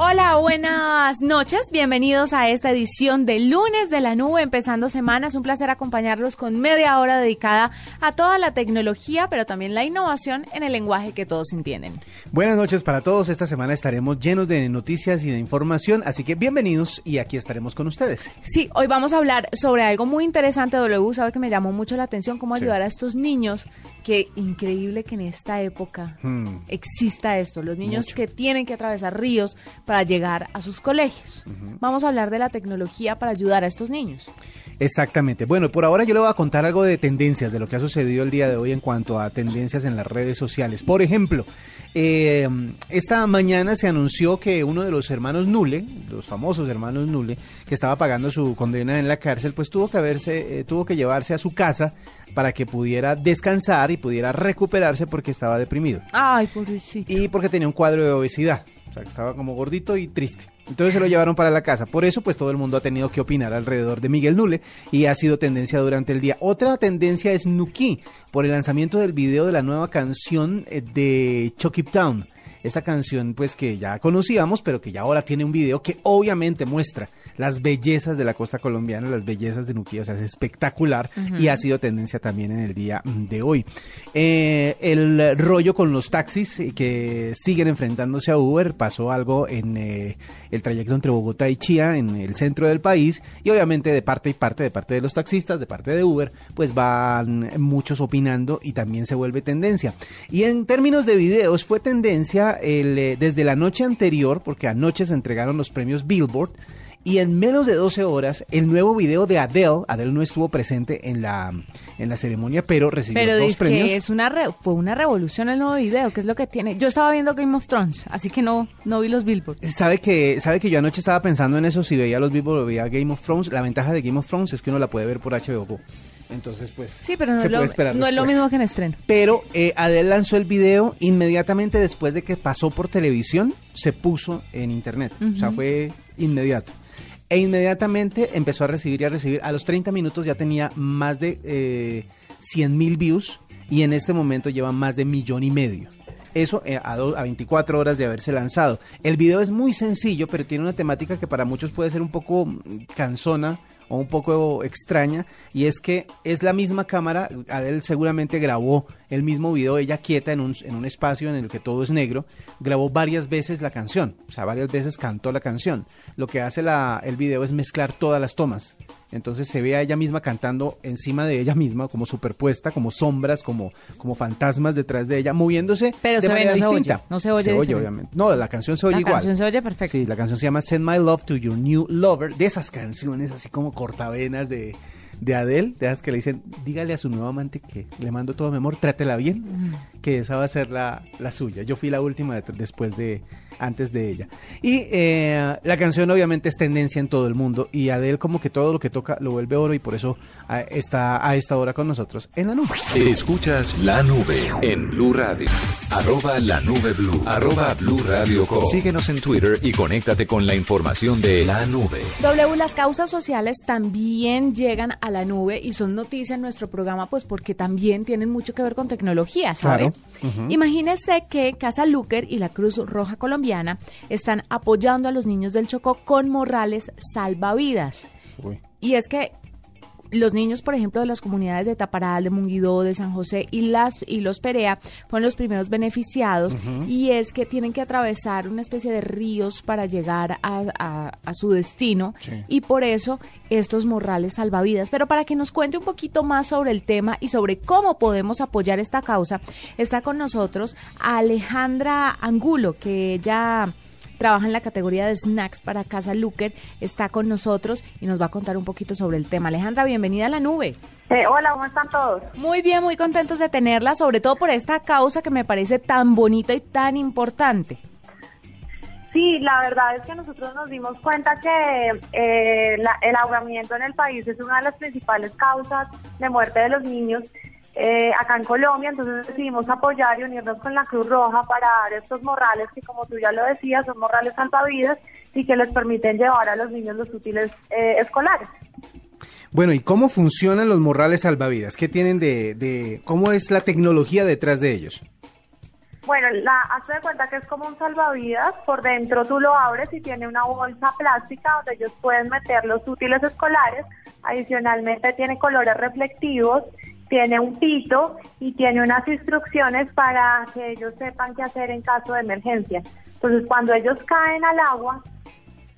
Hola, buenas noches. Bienvenidos a esta edición de lunes de la nube, empezando semanas. Un placer acompañarlos con media hora dedicada a toda la tecnología, pero también la innovación en el lenguaje que todos entienden. Buenas noches para todos. Esta semana estaremos llenos de noticias y de información, así que bienvenidos y aquí estaremos con ustedes. Sí, hoy vamos a hablar sobre algo muy interesante. W sabe que me llamó mucho la atención, cómo ayudar a estos niños. Qué increíble que en esta época Hmm. exista esto. Los niños que tienen que atravesar ríos para llegar a sus colegios. Vamos a hablar de la tecnología para ayudar a estos niños. Exactamente. Bueno, por ahora yo le voy a contar algo de tendencias, de lo que ha sucedido el día de hoy en cuanto a tendencias en las redes sociales. Por ejemplo, eh, esta mañana se anunció que uno de los hermanos Nule, los famosos hermanos Nule, que estaba pagando su condena en la cárcel, pues tuvo que haberse, eh, tuvo que llevarse a su casa para que pudiera descansar y pudiera recuperarse porque estaba deprimido Ay, pobrecito. y porque tenía un cuadro de obesidad. Estaba como gordito y triste. Entonces se lo llevaron para la casa. Por eso, pues todo el mundo ha tenido que opinar alrededor de Miguel Nule y ha sido tendencia durante el día. Otra tendencia es Nuki, por el lanzamiento del video de la nueva canción eh, de Chucky Town. Esta canción, pues que ya conocíamos, pero que ya ahora tiene un video que obviamente muestra las bellezas de la costa colombiana, las bellezas de Nuki, o sea, es espectacular y ha sido tendencia también en el día de hoy. Eh, el rollo con los taxis que siguen enfrentándose a Uber, pasó algo en eh, el trayecto entre Bogotá y Chía, en el centro del país, y obviamente de parte y parte, de parte de los taxistas, de parte de Uber, pues van muchos opinando y también se vuelve tendencia. Y en términos de videos, fue tendencia eh, desde la noche anterior, porque anoche se entregaron los premios Billboard, y en menos de 12 horas, el nuevo video de Adele, Adele no estuvo presente en la, en la ceremonia, pero recibió Pero dos premios. que es una re- fue una revolución el nuevo video, que es lo que tiene. Yo estaba viendo Game of Thrones, así que no, no vi los Billboard. Sabe que, sabe que yo anoche estaba pensando en eso, si veía los Billboard o veía Game of Thrones, la ventaja de Game of Thrones es que uno la puede ver por HBO Go. Entonces, pues, Sí, pero no, se es lo, puede esperar no es lo mismo que en estreno. Pero eh, Adele lanzó el video inmediatamente después de que pasó por televisión, se puso en internet. O sea, fue inmediato. E inmediatamente empezó a recibir y a recibir. A los 30 minutos ya tenía más de eh, 100 mil views y en este momento lleva más de millón y medio. Eso eh, a, do- a 24 horas de haberse lanzado. El video es muy sencillo, pero tiene una temática que para muchos puede ser un poco mm, cansona o un poco extraña y es que es la misma cámara, Adele seguramente grabó el mismo video, ella quieta en un, en un espacio en el que todo es negro, grabó varias veces la canción, o sea, varias veces cantó la canción. Lo que hace la, el video es mezclar todas las tomas. Entonces se ve a ella misma cantando encima de ella misma, como superpuesta, como sombras, como, como fantasmas detrás de ella, moviéndose Pero de se ve, manera no se oye, distinta. no se oye Se oye, diferente. obviamente. No, la canción se oye La igual. canción se oye perfecto. Sí, la canción se llama Send My Love to Your New Lover, de esas canciones así como cortavenas de, de Adele, de esas que le dicen, dígale a su nuevo amante que le mando todo mi amor, trátela bien, Mm. que esa va a ser la, la suya. Yo fui la última de- después de, antes de ella. Y eh, la canción obviamente es tendencia en todo el mundo y Adele como que todo lo que toca lo vuelve oro y por eso ah, está a esta hora con nosotros en la nube. Escuchas La Nube en Blue Radio. Arroba La Nube Blue. Arroba Blue Radio. Síguenos en Twitter y conéctate con la información de La Nube. W, las causas sociales también llegan a la nube y son noticia en nuestro programa, pues porque también tienen mucho que ver con tecnología, ¿sabe? Claro. Imagínese que Casa Luker y la Cruz Roja Colombiana están apoyando a los niños del Chocó con morrales salvavidas. Uy. Y es que los niños, por ejemplo, de las comunidades de Taparal, de Munguidó, de San José y, las, y los Perea fueron los primeros beneficiados y es que tienen que atravesar una especie de ríos para llegar a, a- a su destino Sí. y por eso estos morrales salvavidas. Pero para que nos cuente un poquito más sobre el tema y sobre cómo podemos apoyar esta causa, está con nosotros Alejandra Angulo, que ella trabaja en la categoría de snacks para Casa Luker, está con nosotros y nos va a contar un poquito sobre el tema. Alejandra, bienvenida a la nube. Eh, hola, ¿cómo están todos? Muy bien, muy contentos de tenerla, sobre todo por esta causa que me parece tan bonita y tan importante. Sí, la verdad es que nosotros nos dimos cuenta que eh, el ahogamiento en el país es una de las principales causas de muerte de los niños eh, acá en Colombia, entonces decidimos apoyar y unirnos con la Cruz Roja para dar estos morrales que como tú ya lo decías son morrales salvavidas y que les permiten llevar a los niños los útiles eh, escolares. Bueno, ¿y cómo funcionan los morrales salvavidas? ¿Qué tienen de, de, cómo es la tecnología detrás de ellos? Bueno, la, hazte de cuenta que es como un salvavidas, por dentro tú lo abres y tiene una bolsa plástica donde ellos pueden meter los útiles escolares, adicionalmente tiene colores reflectivos, tiene un pito y tiene unas instrucciones para que ellos sepan qué hacer en caso de emergencia. Entonces, cuando ellos caen al agua,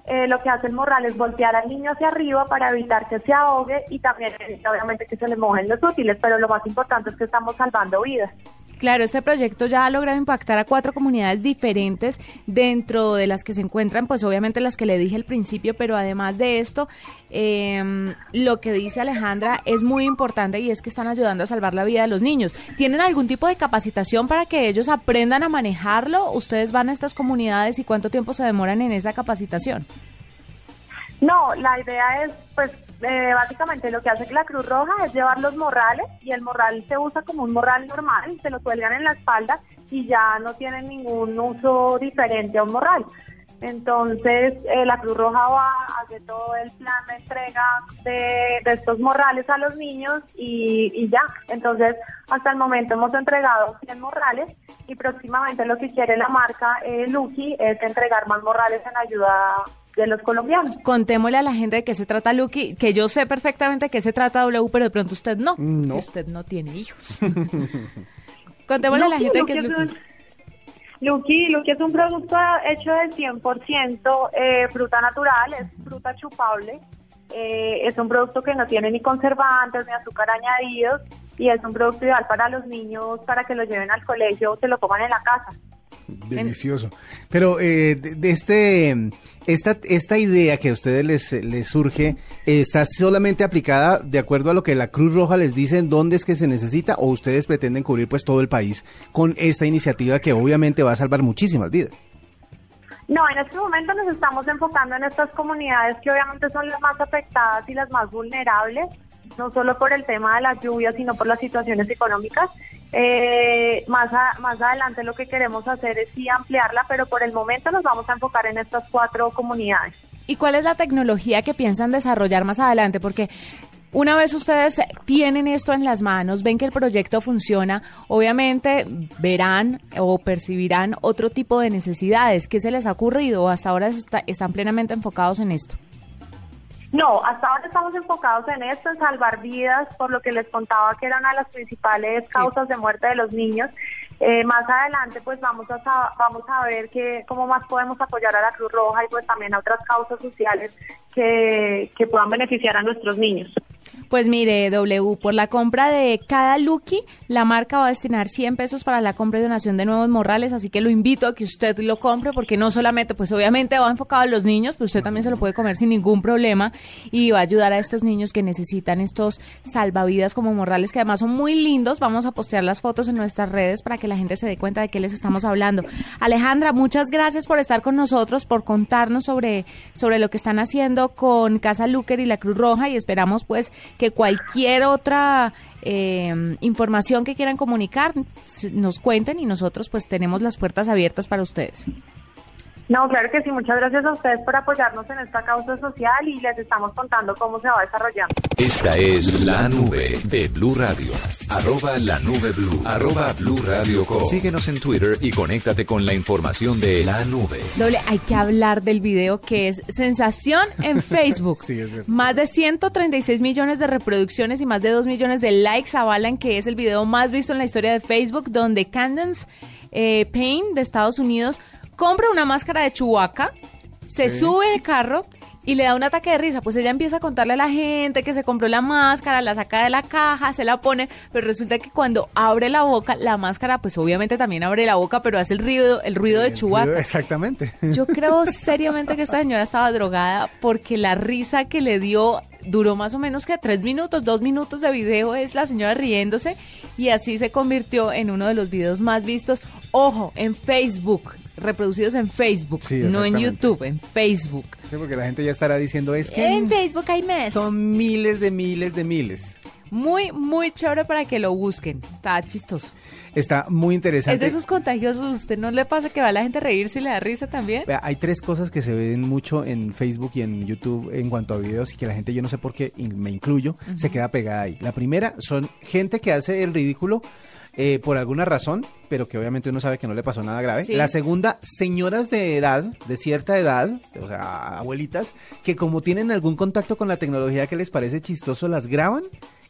eh, lo que hace el morral es voltear al niño hacia arriba para evitar que se ahogue y también, obviamente, que se le mojen los útiles, pero lo más importante es que estamos salvando vidas. Claro, este proyecto ya ha logrado impactar a cuatro comunidades diferentes dentro de las que se encuentran, pues obviamente las que le dije al principio, pero además de esto, em, lo que dice Alejandra es muy importante y es que están ayudando a salvar la vida de los niños. ¿Tienen algún tipo de capacitación para que ellos aprendan a manejarlo? ¿Ustedes van a estas comunidades y cuánto tiempo se demoran en esa capacitación? No, la idea es, pues, eh, básicamente lo que hace la Cruz Roja es llevar los morrales y el morral se usa como un morral normal, se lo cuelgan en la espalda y ya no tienen ningún uso diferente a un morral. Entonces, eh, la Cruz Roja va a hacer todo el plan de entrega de, estos morrales a los niños y, ya. Entonces, hasta el momento hemos entregado 100 morrales y próximamente lo que quiere la marca eh, Lucky es entregar más morrales en ayuda de los colombianos. Contémosle a la gente de qué se trata Lucky, que yo sé perfectamente de qué se trata W, pero de pronto usted no, no. usted no tiene hijos. Contémosle a la gente de qué es Lucky. Lucky, Lucky es un producto hecho del 100% eh, fruta natural, es fruta chupable. Eh, es un producto que no tiene ni conservantes ni azúcar añadidos y es un producto ideal para los niños para que lo lleven al colegio o se lo coman en la casa. Delicioso. Pero eh, de, este, esta, esta idea que a ustedes les, les surge, ¿está solamente aplicada de acuerdo a lo que la Cruz Roja les dice en dónde es que se necesita o ustedes pretenden cubrir pues todo el país con esta iniciativa que obviamente va a salvar muchísimas vidas? No, en este momento nos estamos enfocando en estas comunidades que obviamente son las más afectadas y las más vulnerables, no solo por el tema de las lluvias, sino por las situaciones económicas. Eh, más, más adelante lo que queremos hacer es sí ampliarla, pero por el momento nos vamos a enfocar en estas cuatro comunidades. ¿Y cuál es la tecnología que piensan desarrollar más adelante? Porque una vez ustedes tienen esto en las manos, ven que el proyecto funciona, obviamente verán o percibirán otro tipo de necesidades. ¿Qué se les ha ocurrido? ¿Hasta ahora están plenamente enfocados en esto? No, hasta ahora estamos enfocados en esto, en salvar vidas, por lo que les contaba que era una de las principales causas de muerte de los niños. Eh, más adelante, pues vamos a vamos a ver que, cómo más podemos apoyar a la Cruz Roja y pues también a otras causas sociales que, que puedan beneficiar a nuestros niños. Pues mire, W, por la compra de cada Lucky, la marca va a destinar 100 pesos para la compra y donación de nuevos morrales, así que lo invito a que usted lo compre, porque no solamente, pues obviamente va enfocado a los niños, pero usted también se lo puede comer sin ningún problema y va a ayudar a estos niños que necesitan estos salvavidas como morrales, que además son muy lindos. Vamos a postear las fotos en nuestras redes para que la gente se dé cuenta de qué les estamos hablando. Alejandra, muchas gracias por estar con nosotros, por contarnos sobre, sobre lo que están haciendo con Casa Luker y la Cruz Roja y esperamos pues que cualquier otra eh, información que quieran comunicar nos cuenten y nosotros pues tenemos las puertas abiertas para ustedes. No, claro que sí. Muchas gracias a ustedes por apoyarnos en esta causa social y les estamos contando cómo se va desarrollando. Esta es la nube de Blue Radio. Arroba la nube Blue. Arroba Blue Radio Síguenos en Twitter y conéctate con la información de la nube. Doble, hay que hablar del video que es sensación en Facebook. sí, es más de 136 millones de reproducciones y más de 2 millones de likes avalan que es el video más visto en la historia de Facebook donde Candence eh, Payne de Estados Unidos compra una máscara de Chewbacca, se sube el carro y le da un ataque de risa. Pues ella empieza a contarle a la gente que se compró la máscara, la saca de la caja, se la pone, pero resulta que cuando abre la boca, la máscara, pues obviamente también abre la boca, pero hace el ruido, el ruido de Chewbacca. Exactamente. Yo creo seriamente que esta señora estaba drogada porque la risa que le dio duró más o menos que tres minutos, dos minutos de video es la señora riéndose y así se convirtió en uno de los videos más vistos. Ojo, en Facebook, reproducidos en Facebook, Sí, no en. YouTube, en Facebook. Sí, porque la gente ya estará diciendo es que En Facebook hay mes. son miles de miles de miles. Muy, muy chévere para que lo busquen. Está chistoso. Está muy Es interesante. de esos contagiosos. ¿Usted no le pasa que va a la gente a reírse y le da risa también? Hay tres cosas que se ven mucho en Facebook y en YouTube en cuanto a videos y que la gente, yo no sé por qué, y me incluyo, se queda pegada ahí. La primera son gente que hace el ridículo eh, por alguna razón, pero que obviamente uno sabe que no le pasó nada grave. Sí. La segunda, señoras de edad, de cierta edad, o sea, abuelitas, que como tienen algún contacto con la tecnología que les parece chistoso, las graban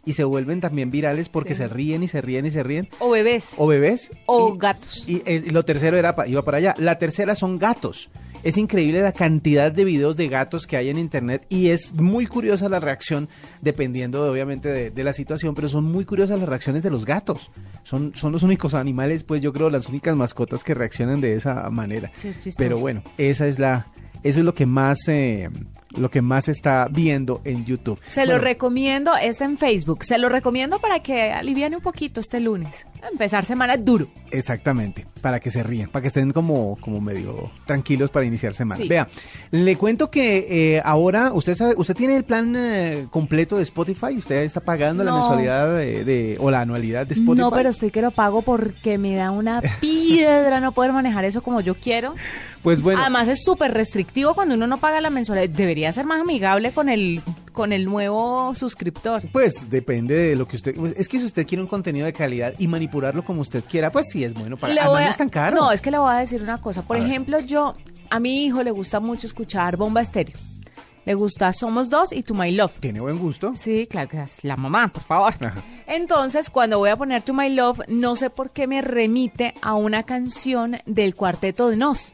y se vuelven también virales porque se ríen y se ríen y se ríen. O bebés. O bebés. O y- gatos. Y, lo tercero era iba para allá. La tercera son gatos. Es increíble la cantidad de videos de gatos que hay en internet y es muy curiosa la reacción, dependiendo de, obviamente de, de la situación, pero son muy curiosas las reacciones de los gatos. Son, son los únicos animales, pues yo creo, las únicas mascotas que reaccionan de esa manera. Sí, es pero bueno, esa es la, eso es lo que más, eh, lo que más está viendo en YouTube. Se lo recomiendo, está en Facebook. Se lo recomiendo para que aliviane un poquito este lunes. Empezar semana duro. Exactamente, para que se rían, para que estén como, como medio tranquilos para iniciar semana. Sí. Vea, le cuento que eh, ahora usted sabe, usted tiene el plan eh, completo de Spotify, usted está pagando la mensualidad de, de- o la anualidad de Spotify. No, pero estoy que lo pago porque me da una piedra no poder manejar eso como yo quiero. pues bueno, Además es súper restrictivo cuando uno no paga la mensualidad. Debería ser más amigable con el con el nuevo suscriptor. pues depende de lo que usted, pues, es que si usted quiere un contenido de calidad y manipularlo como usted quiera, pues sí es bueno para. Le Además voy no es tan caro. No, es que le voy a decir una cosa. Por A ver. ejemplo, yo, a mi hijo le gusta mucho escuchar Bomba Estéreo. Le gusta Somos Dos y To My Love. Tiene buen gusto. Sí, claro que es la mamá, por favor. Ajá. Entonces, cuando voy a poner To My Love, no sé por qué me remite a una canción del Cuarteto de Nos.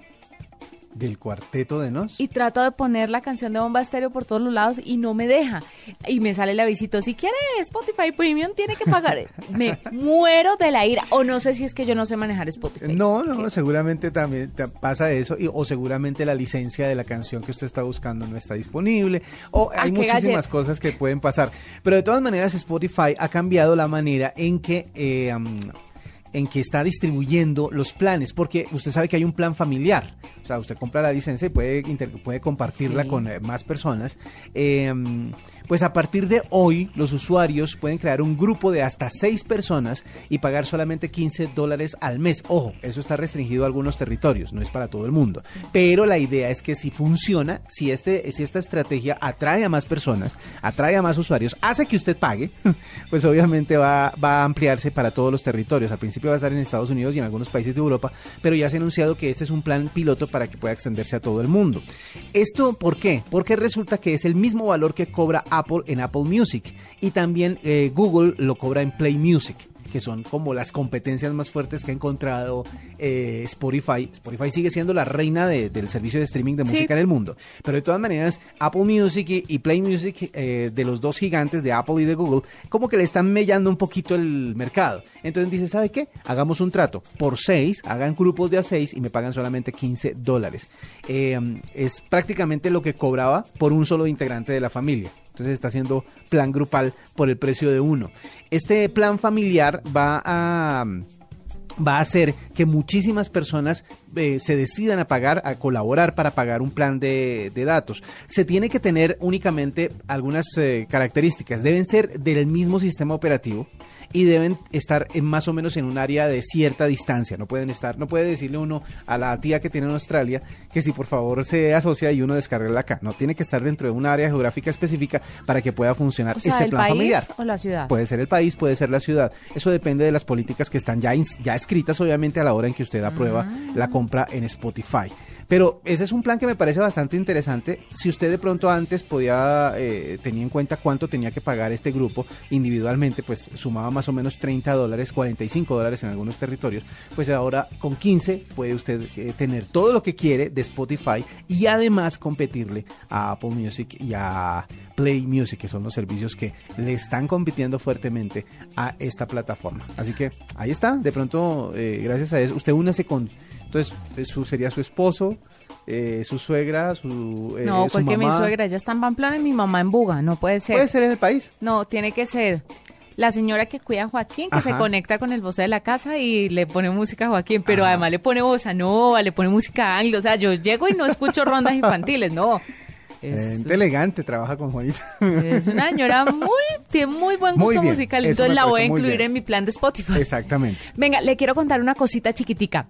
Del cuarteto de Nos. Y trato de poner la canción de Bomba Estéreo por todos los lados y no me deja. Y me sale el avisito, si quiere Spotify Premium tiene que pagar. me muero de la ira. O no sé si es que yo no sé manejar Spotify. No, no, seguramente también pasa eso, y- o seguramente la licencia de la canción que usted está buscando no está disponible, o Ah, hay muchísimas galleta. cosas que pueden pasar. Pero de todas maneras, Spotify ha cambiado la manera en que... eh, en que está distribuyendo los planes, porque usted sabe que hay un plan familiar, o sea, usted compra la licencia y puede, inter- puede compartirla Sí. con eh, más personas. Eh, pues a partir de hoy, los usuarios pueden crear un grupo de hasta seis personas y pagar solamente 15 dólares al mes. Ojo, eso está restringido a algunos territorios, no es para todo el mundo. Pero la idea es que si funciona, si, este, si esta estrategia atrae a más personas, atrae a más usuarios, hace que usted pague, pues obviamente va, va a ampliarse para todos los territorios. Al principio va a estar en Estados Unidos y en algunos países de Europa, pero ya se ha anunciado que este es un plan piloto para que pueda extenderse a todo el mundo. ¿Esto por qué? Porque resulta que es el mismo valor que cobra en Apple Music y también eh, Google lo cobra en Play Music que son como las competencias más fuertes que ha encontrado eh, Spotify. Spotify sigue siendo la reina de- del servicio de streaming de Sí. música en el mundo. Pero de todas maneras, Apple Music y, y Play Music, eh, de los dos gigantes de Apple y de Google, como que le están mellando un poquito el mercado. Entonces dice, ¿sabe qué? Hagamos un trato. Por seis, hagan grupos de a seis y me pagan solamente 15 dólares. Eh, es prácticamente lo que cobraba por un solo integrante de la familia. Entonces está haciendo plan grupal por el precio de uno. Este plan familiar va a va a hacer que muchísimas personas eh, se decidan a pagar, a colaborar para pagar un plan de, datos. Se tiene que tener únicamente algunas eh, características. Deben ser del mismo sistema operativo y deben estar en más o menos en un área de cierta distancia. No pueden estar, no puede decirle uno a la tía que tiene en Australia que si por favor se asocia y uno descarga acá. No, tiene que estar dentro de un área geográfica específica para que pueda funcionar O sea, este ¿el plan país familiar. o la ciudad? Puede ser el país, puede ser la ciudad. Eso depende de las políticas que están ya, ya escritas, obviamente, a la hora en que usted aprueba Ah. la compra en Spotify. Pero ese es un plan que me parece bastante interesante. Si usted de pronto antes podía, eh, tenía en cuenta cuánto tenía que pagar este grupo individualmente, pues sumaba más o menos 30 dólares, 45 dólares en algunos territorios, pues ahora con 15 puede usted eh, tener todo lo que quiere de Spotify y además competirle a Apple Music y a Play Music, que son los servicios que le están compitiendo fuertemente a esta plataforma. Así que ahí está, de pronto, eh, gracias a eso, usted únase con, entonces, su, sería su esposo, eh, su suegra, su... Eh, no, porque mi suegra ya está en Pamplona y mi mamá en Buga, no puede ser. ¿Puede ser en el país? No, tiene que ser la señora que cuida a Joaquín, que se conecta con el voz de la casa y le pone música a Joaquín, pero además le pone bossa nova, le pone música anglo, o sea, yo llego y no escucho rondas infantiles, no. Es elegante, trabaja con Juanita. Es una señora muy, tiene muy buen gusto musical, entonces la voy a incluir en mi plan de Spotify. Exactamente. Venga, le quiero contar una cosita chiquitica.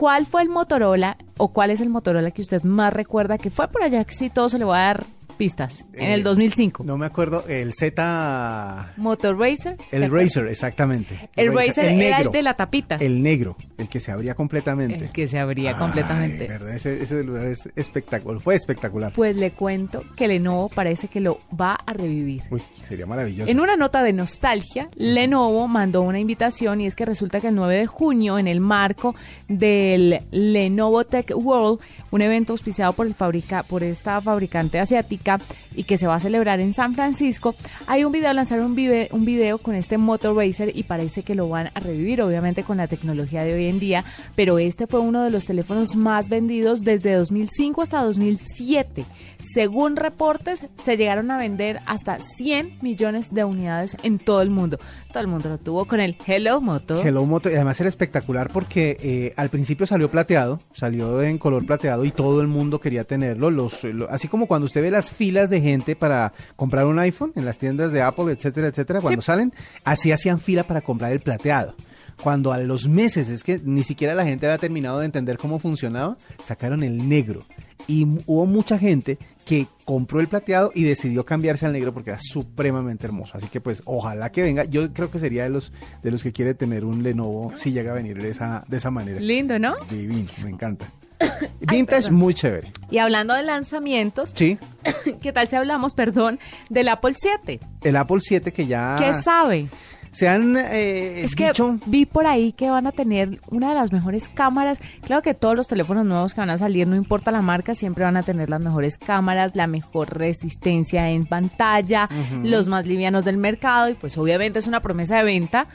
¿Cuál fue el Motorola o cuál es el Motorola que usted más recuerda que fue por allá se le va a dar pistas. en el 2005. Eh, no me acuerdo, el Z... Motor Racer. El Racer, exactamente. El, Racer, era el de la tapita. El negro, el que se abría completamente. El que se abría completamente. Verdad, ese, ese lugar es espectacular, fue espectacular. Pues le cuento que Lenovo parece que lo va a revivir. Uy, sería maravilloso. En una nota de nostalgia, Lenovo mandó una invitación y es que resulta que el 9 de junio, en el marco del Lenovo Tech World, un evento auspiciado por, el fabrica, por esta fabricante asiática, y que se va a celebrar en San Francisco, hay un video, lanzaron un, video, un video con este Motor Racer y parece que lo van a revivir, obviamente con la tecnología de hoy en día, pero este fue uno de los teléfonos más vendidos desde 2005 hasta 2007. Según reportes, se llegaron a vender hasta 100 millones de unidades en todo el mundo. Todo el mundo lo tuvo con el Hello Moto. Hello Moto, y además era espectacular porque eh, al principio salió plateado, salió en color plateado y todo el mundo quería tenerlo. Los, así como cuando usted ve las filas de gente para comprar un iPhone en las tiendas de Apple, etcétera, etcétera, cuando salen, así hacían fila para comprar el plateado cuando a los meses, es que ni siquiera la gente había terminado de entender cómo funcionaba, sacaron el negro y hubo mucha gente que compró el plateado y decidió cambiarse al negro porque era supremamente hermoso. Así que pues ojalá que venga. Yo creo que sería de los de los que quiere tener un Lenovo si llega a venir de esa de esa manera. Lindo, ¿no? Divino, me encanta. Vintage muy chévere. Y hablando de lanzamientos, sí. ¿qué tal si hablamos, perdón, del Apple 7? El Apple 7 que ya ¿Qué sabe? Se han eh, es que vi por ahí que van a tener una de las mejores cámaras. Claro que todos los teléfonos nuevos que van a salir, no importa la marca, siempre van a tener las mejores cámaras, la mejor resistencia en pantalla, los más livianos del mercado y pues obviamente es una promesa de venta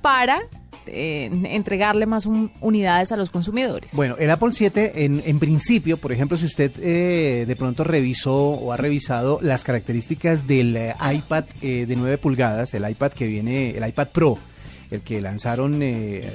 para eh, entregarle más unidades a los consumidores. Bueno, el Apple 7 en, en principio, por ejemplo, si usted eh, de pronto revisó o ha revisado las características del eh, iPad de 9 pulgadas, el iPad que viene, el iPad Pro, el que lanzaron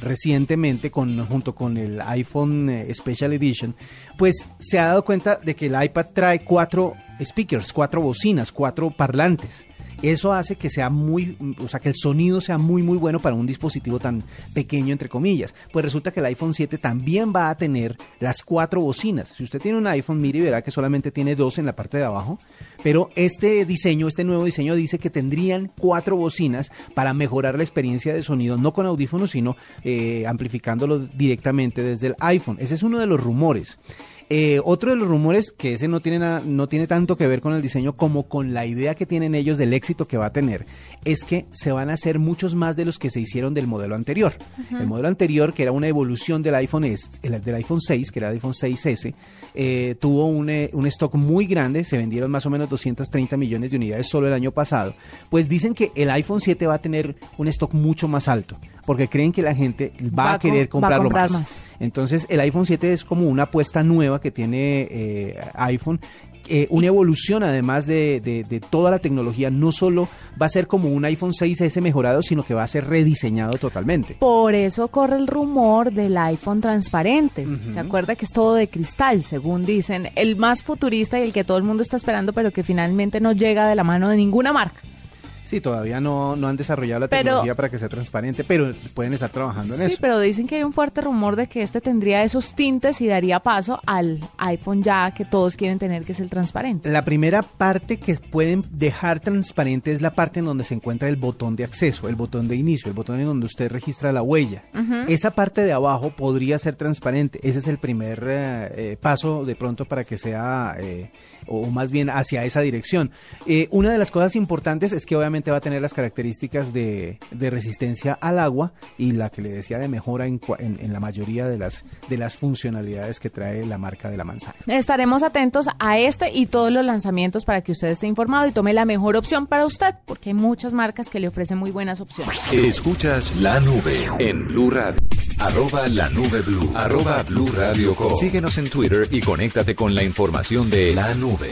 recientemente con, junto con el iPhone Special Edition, pues se ha dado cuenta de que el iPad trae cuatro speakers, cuatro bocinas, cuatro parlantes. Eso hace que sea muy, o sea, que el sonido sea muy, muy bueno para un dispositivo tan pequeño, entre comillas. Pues resulta que el iPhone 7 también va a tener las cuatro bocinas. Si usted tiene un iPhone, mire y verá que solamente tiene dos en la parte de abajo. Pero este diseño, este nuevo diseño dice que tendrían cuatro bocinas para mejorar la experiencia de sonido, no con audífonos, sino eh, amplificándolo directamente desde el iPhone. Ese es uno de los rumores. Eh, otro de los rumores, que ese no tiene, nada, no tiene tanto que ver con el diseño como con la idea que tienen ellos del éxito que va a tener, es que se van a hacer muchos más de los que se hicieron del modelo anterior. El modelo anterior, que era una evolución del iPhone, del iPhone 6, que era el iPhone 6S, eh, tuvo un, eh, un, stock muy grande, se vendieron más o menos 230 millones de unidades solo el año pasado. Pues dicen que el iPhone 7 va a tener un stock mucho más alto porque creen que la gente va, a querer comprarlo más. Entonces el iPhone 7 es como una apuesta nueva que tiene eh, iPhone eh, una evolución además de, de, toda la tecnología, no solo va a ser como un iPhone 6S mejorado, sino que va a ser rediseñado totalmente. Por eso corre el rumor del iPhone transparente. ¿Se acuerda que es todo de cristal, según dicen? El más futurista y el que todo el mundo está esperando, pero que finalmente no llega de la mano de ninguna marca. Sí, todavía no, no han desarrollado la Pero- tecnología para que sea transparente, pero pueden estar trabajando en Sí, eso. pero dicen que hay un fuerte rumor de que este tendría esos tintes y daría paso al iPhone ya que todos quieren tener, que es el transparente. La primera parte que pueden dejar transparente es la parte en donde se encuentra el botón de acceso, el botón de inicio, el botón en donde usted registra la huella. Esa parte de abajo podría ser transparente. Ese es el primer eh, eh, paso de pronto para que sea, eh, o más bien hacia esa dirección. Eh, una de las cosas importantes es que obviamente va a tener las características de, de resistencia al agua y la que le decía de mejora en, cua- en- en la mayoría de las, de las funcionalidades que trae la marca de la manzana. Estaremos atentos a este y todos los lanzamientos para que usted esté informado y tome la mejor opción para usted, porque hay muchas marcas que le ofrecen muy buenas opciones. Escuchas la nube en Blue Radio. Arroba la nube blue. Arroba blue radio com. Síguenos en Twitter y conéctate con la información de la nube.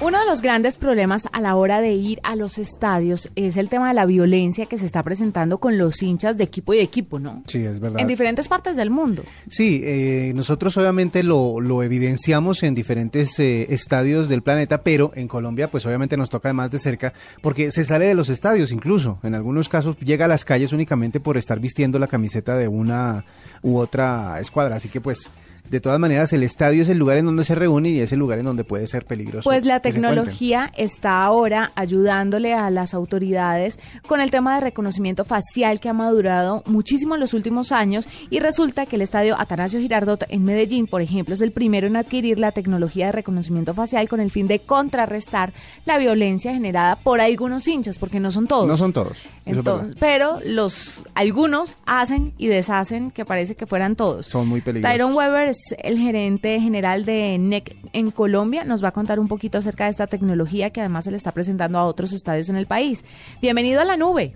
Uno de los grandes problemas a la hora de ir a los estadios es el tema de la violencia que se está presentando con los hinchas de equipo y equipo, ¿no? Sí, es verdad. En diferentes partes del mundo. Sí, eh, nosotros obviamente lo, lo evidenciamos en diferentes eh, estadios del planeta, pero en Colombia pues obviamente nos toca más de cerca porque se sale de los estadios incluso. En algunos casos llega a las calles únicamente por estar vistiendo la camiseta de una u otra escuadra. Así que pues de todas maneras el estadio es el lugar en donde se reúne y es el lugar en donde puede ser peligroso. Pues la tecnología está ahora ayudándole a las autoridades con el tema de reconocimiento facial que ha madurado muchísimo en los últimos años y resulta que el estadio Atanasio Girardot en Medellín, por ejemplo, es el primero en adquirir la tecnología de reconocimiento facial con el fin de contrarrestar la violencia generada por algunos hinchas, porque no son todos. No son todos. Entonces, pero los algunos hacen y deshacen que parece que fueran todos. Son muy peligrosos. Tyron Weber es el gerente general de NEC en Colombia. Nos va a contar un poquito acerca de esta tecnología que además se le está presentando a otros estadios en el país. Bienvenido a la nube.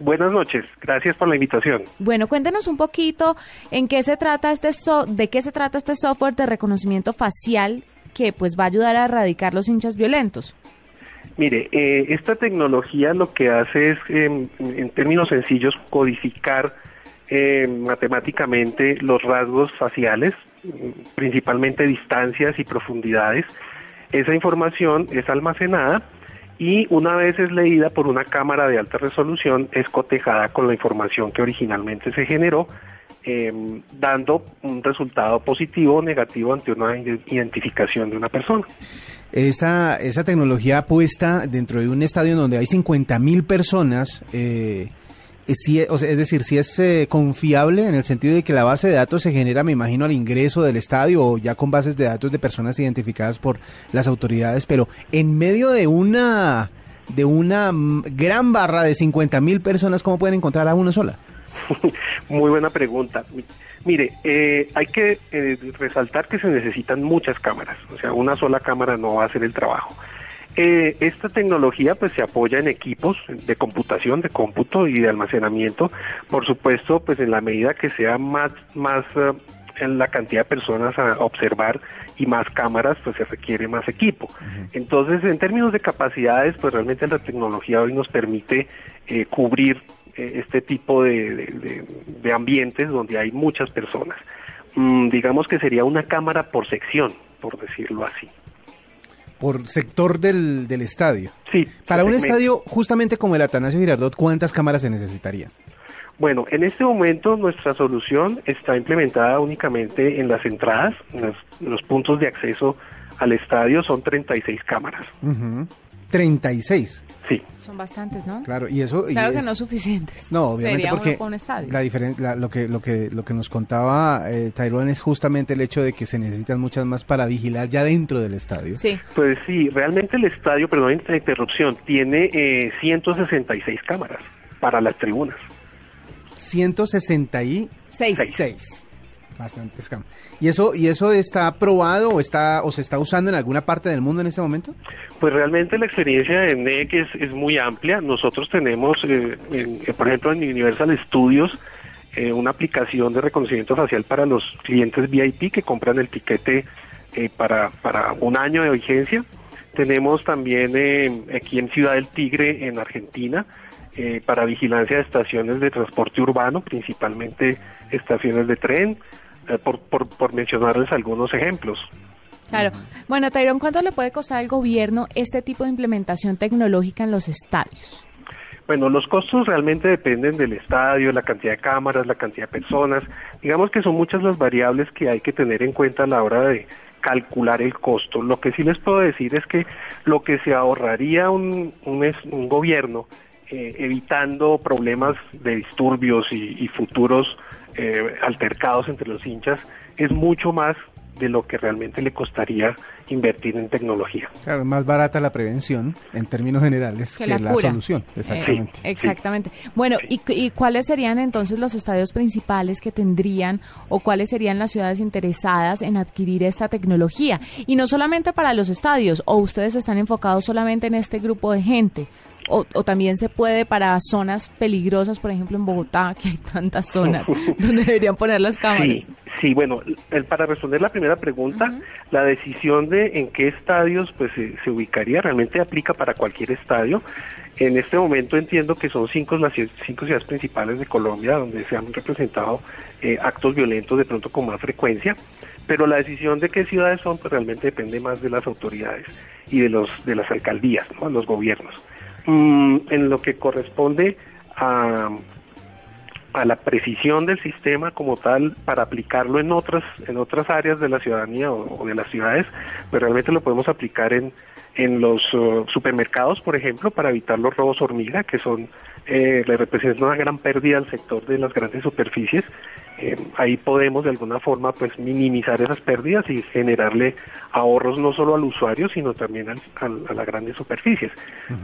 Buenas noches, gracias por la invitación. Bueno, cuéntenos un poquito en qué se trata este so- de qué se trata este software de reconocimiento facial que pues va a ayudar a erradicar los hinchas violentos. Mire, eh, esta tecnología lo que hace es, em, en términos sencillos, codificar eh, matemáticamente los rasgos faciales, principalmente distancias y profundidades. Esa información es almacenada y una vez es leída por una cámara de alta resolución, es cotejada con la información que originalmente se generó, em, dando un resultado positivo o negativo ante una ide- identificación de una persona. Esa, esa tecnología puesta dentro de un estadio donde hay 50 mil personas, eh, si- o sea, es decir, si es eh, confiable en el sentido de que la base de datos se genera, me imagino, al ingreso del estadio o ya con bases de datos de personas identificadas por las autoridades, pero en medio de una de una mm, gran barra de 50 mil personas, ¿cómo pueden encontrar a una sola? Muy buena pregunta. Mi- Mire, eh, hay que eh, resaltar que se necesitan muchas cámaras, o sea, una sola cámara no va a hacer el trabajo. Eh, esta tecnología pues se apoya en equipos de computación, de cómputo y de almacenamiento, por supuesto, pues en la medida que sea más más eh, en la cantidad de personas a observar y más cámaras, pues se requiere más equipo. Entonces, en términos de capacidades, pues realmente la tecnología hoy nos permite eh, cubrir eh, este tipo de, de- de- de ambientes donde hay muchas personas. Mm, digamos que sería una cámara por sección, por decirlo así. Por sector del, del estadio. Sí. Para un estadio justamente como el Atanasio Girardot, ¿cuántas cámaras se necesitarían? Bueno, en este momento nuestra solución está implementada únicamente en las entradas, en los, en los puntos de acceso al estadio, son 36 cámaras. Ujú. 36. Sí. Son bastantes, ¿no? Claro, y eso... y Claro que es- no suficientes. No, obviamente Sería porque para un estadio. la diferen- la- lo que lo que lo que nos contaba eh, Tyrone es justamente el hecho de que se necesitan muchas más para vigilar ya dentro del estadio. Sí. Pues sí, realmente el estadio, perdón la interrupción, tiene eh, 166 cámaras para las tribunas. 166. Seis. Bastantes cámaras. ¿Y eso y eso está aprobado o está o se está usando en alguna parte del mundo en este momento? Pues realmente la experiencia de NEC es, es muy amplia. Nosotros tenemos, eh, eh, por ejemplo, en Universal Studios, eh, una aplicación de reconocimiento facial para los clientes VIP que compran el tiquete eh, para, para un año de vigencia. Tenemos también eh, aquí en Ciudad del Tigre, en Argentina, eh, para vigilancia de estaciones de transporte urbano, principalmente estaciones de tren, eh, por, por, por mencionarles algunos ejemplos. Claro. Bueno, Tyrone, ¿cuánto le puede costar al gobierno este tipo de implementación tecnológica en los estadios? Bueno, los costos realmente dependen del estadio, la cantidad de cámaras, la cantidad de personas. Digamos que son muchas las variables que hay que tener en cuenta a la hora de calcular el costo. Lo que sí les puedo decir es que lo que se ahorraría un, un, gobierno eh, evitando problemas de disturbios y, futuros eh, altercados entre los hinchas es mucho más de lo que realmente le costaría invertir en tecnología. Claro, más barata la prevención en términos generales que, la, solución. Eh, exactamente. exactamente. Bueno, ¿y, ¿y, cuáles serían entonces los estadios principales que tendrían o cuáles serían las ciudades interesadas en adquirir esta tecnología? Y no solamente para los estadios, o ustedes están enfocados solamente en este grupo de gente. O, también se puede para zonas peligrosas, por ejemplo en Bogotá, que hay tantas zonas donde deberían poner las cámaras. Sí, bueno, el, para responder la primera pregunta, la decisión de en qué estadios pues se, ubicaría realmente aplica para cualquier estadio. En este momento entiendo que son cinco las cinco ciudades principales de Colombia donde se han representado eh, actos violentos de pronto con más frecuencia, pero la decisión de qué ciudades son pues realmente depende más de las autoridades y de los de las alcaldías, ¿no? los gobiernos. Mm, en lo que corresponde a, a la precisión del sistema como tal para aplicarlo en otras en otras áreas de la ciudadanía o, de las ciudades, pero pues realmente lo podemos aplicar en en los uh, supermercados, por ejemplo, para evitar los robos hormiga, que son eh, le representan una gran pérdida al sector de las grandes superficies. Eh, ahí podemos de alguna forma pues minimizar esas pérdidas y generarle ahorros no solo al usuario, sino también a las grandes superficies.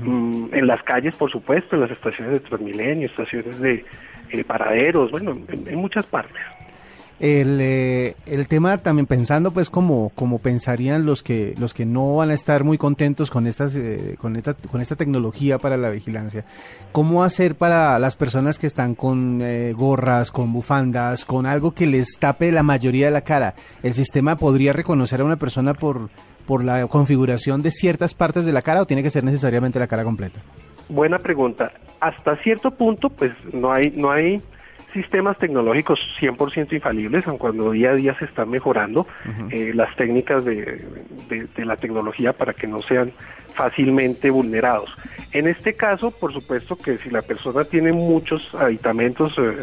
Mm, en las calles, por supuesto, en las estaciones de Transmilenio, estaciones de eh, paraderos, bueno, en muchas partes. El, eh, el tema también pensando pues como, como pensarían los que, los que no van a estar muy contentos con, estas, eh, con, esta, con esta tecnología para la vigilancia. ¿Cómo hacer para las personas que están con eh, gorras, con bufandas, con algo que les tape la mayoría de la cara? ¿El sistema podría reconocer a una persona por, por la configuración de ciertas partes de la cara o tiene que ser necesariamente la cara completa? Buena pregunta. Hasta cierto punto pues no hay, no hay sistemas tecnológicos 100% infalibles, aun cuando día a día se están mejorando eh, las técnicas de, la tecnología para que no sean fácilmente vulnerados. En este caso, por supuesto que si la persona tiene muchos aditamentos eh,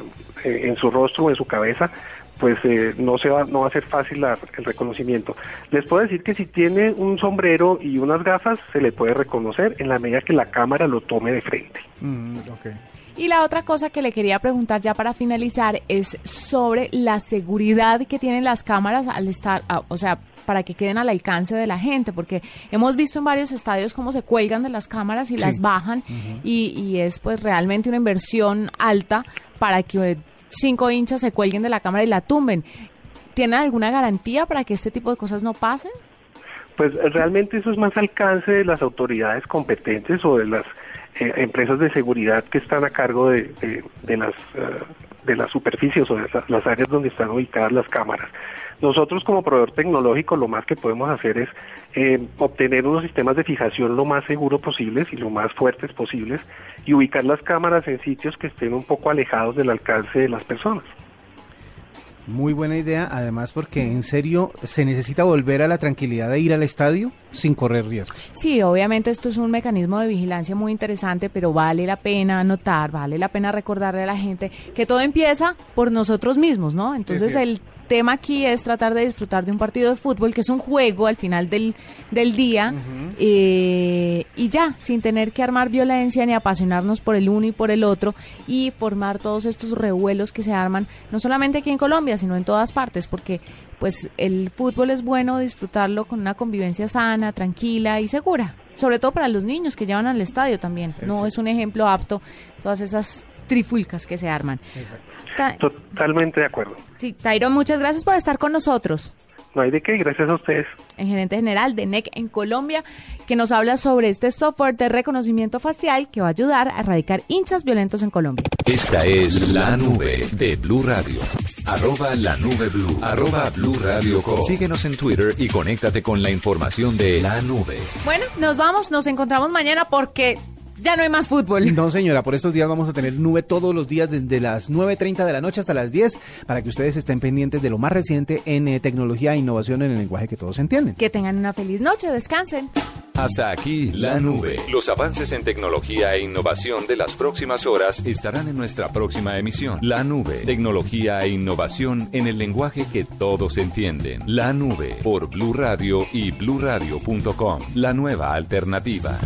eh, en su rostro o en su cabeza, pues no se va no va a ser fácil el reconocimiento. Les puedo decir que si tiene un sombrero y unas gafas se le puede reconocer en la medida que la cámara lo tome de frente. Mm, y la otra cosa que le quería preguntar ya para finalizar es sobre la seguridad que tienen las cámaras al estar, o sea, para que queden al alcance de la gente, porque hemos visto en varios estadios cómo se cuelgan de las cámaras y las bajan y, y, es pues realmente una inversión alta para que cinco hinchas se cuelguen de la cámara y la tumben. ¿Tienen alguna garantía para que este tipo de cosas no pasen? Pues realmente eso es más alcance de las autoridades competentes o de las eh, empresas de seguridad que están a cargo de, de, las eh, de las superficies o de las, áreas donde están ubicadas las cámaras. Nosotros como proveedor tecnológico lo más que podemos hacer es eh, obtener unos sistemas de fijación lo más seguros posibles y lo más fuertes posibles y ubicar las cámaras en sitios que estén un poco alejados del alcance de las personas. Muy buena idea, además porque en serio se necesita volver a la tranquilidad de ir al estadio sin correr riesgos. Sí, obviamente esto es un mecanismo de vigilancia muy interesante, pero vale la pena anotar, vale la pena recordarle a la gente que todo empieza por nosotros mismos, ¿no? Entonces el tema aquí es tratar de disfrutar de un partido de fútbol, que es un juego al final del, del día, eh, y ya, sin tener que armar violencia ni apasionarnos por el uno y por el otro, y formar todos estos revuelos que se arman, no solamente aquí en Colombia, sino en todas partes, porque pues el fútbol es bueno disfrutarlo con una convivencia sana, tranquila y segura, sobre todo para los niños que llevan al estadio también. No es un ejemplo apto todas esas trifulcas que se arman. Totalmente de acuerdo. Sí, Tairo, muchas gracias por estar con nosotros. No hay de qué, gracias a ustedes. El gerente general de NEC en Colombia, que nos habla sobre este software de reconocimiento facial que va a ayudar a erradicar hinchas violentos en Colombia. Esta es la nube de Blue Radio. Arroba la nube Blue. Arroba Blue Radio Síguenos en Twitter y conéctate con la información de la nube. Bueno, nos vamos, nos encontramos mañana porque Ya no hay más fútbol. No, señora, por estos días vamos a tener nube todos los días desde las 9.30 de la noche hasta las 10 para que ustedes estén pendientes de lo más reciente en eh, tecnología e innovación en el lenguaje que todos entienden. Que tengan una feliz noche, descansen. Hasta aquí la nube. Los avances en tecnología e innovación de las próximas horas estarán en nuestra próxima emisión. La nube. Tecnología e innovación en el lenguaje que todos entienden. La nube por Blue Radio y bluradio.com. La nueva alternativa.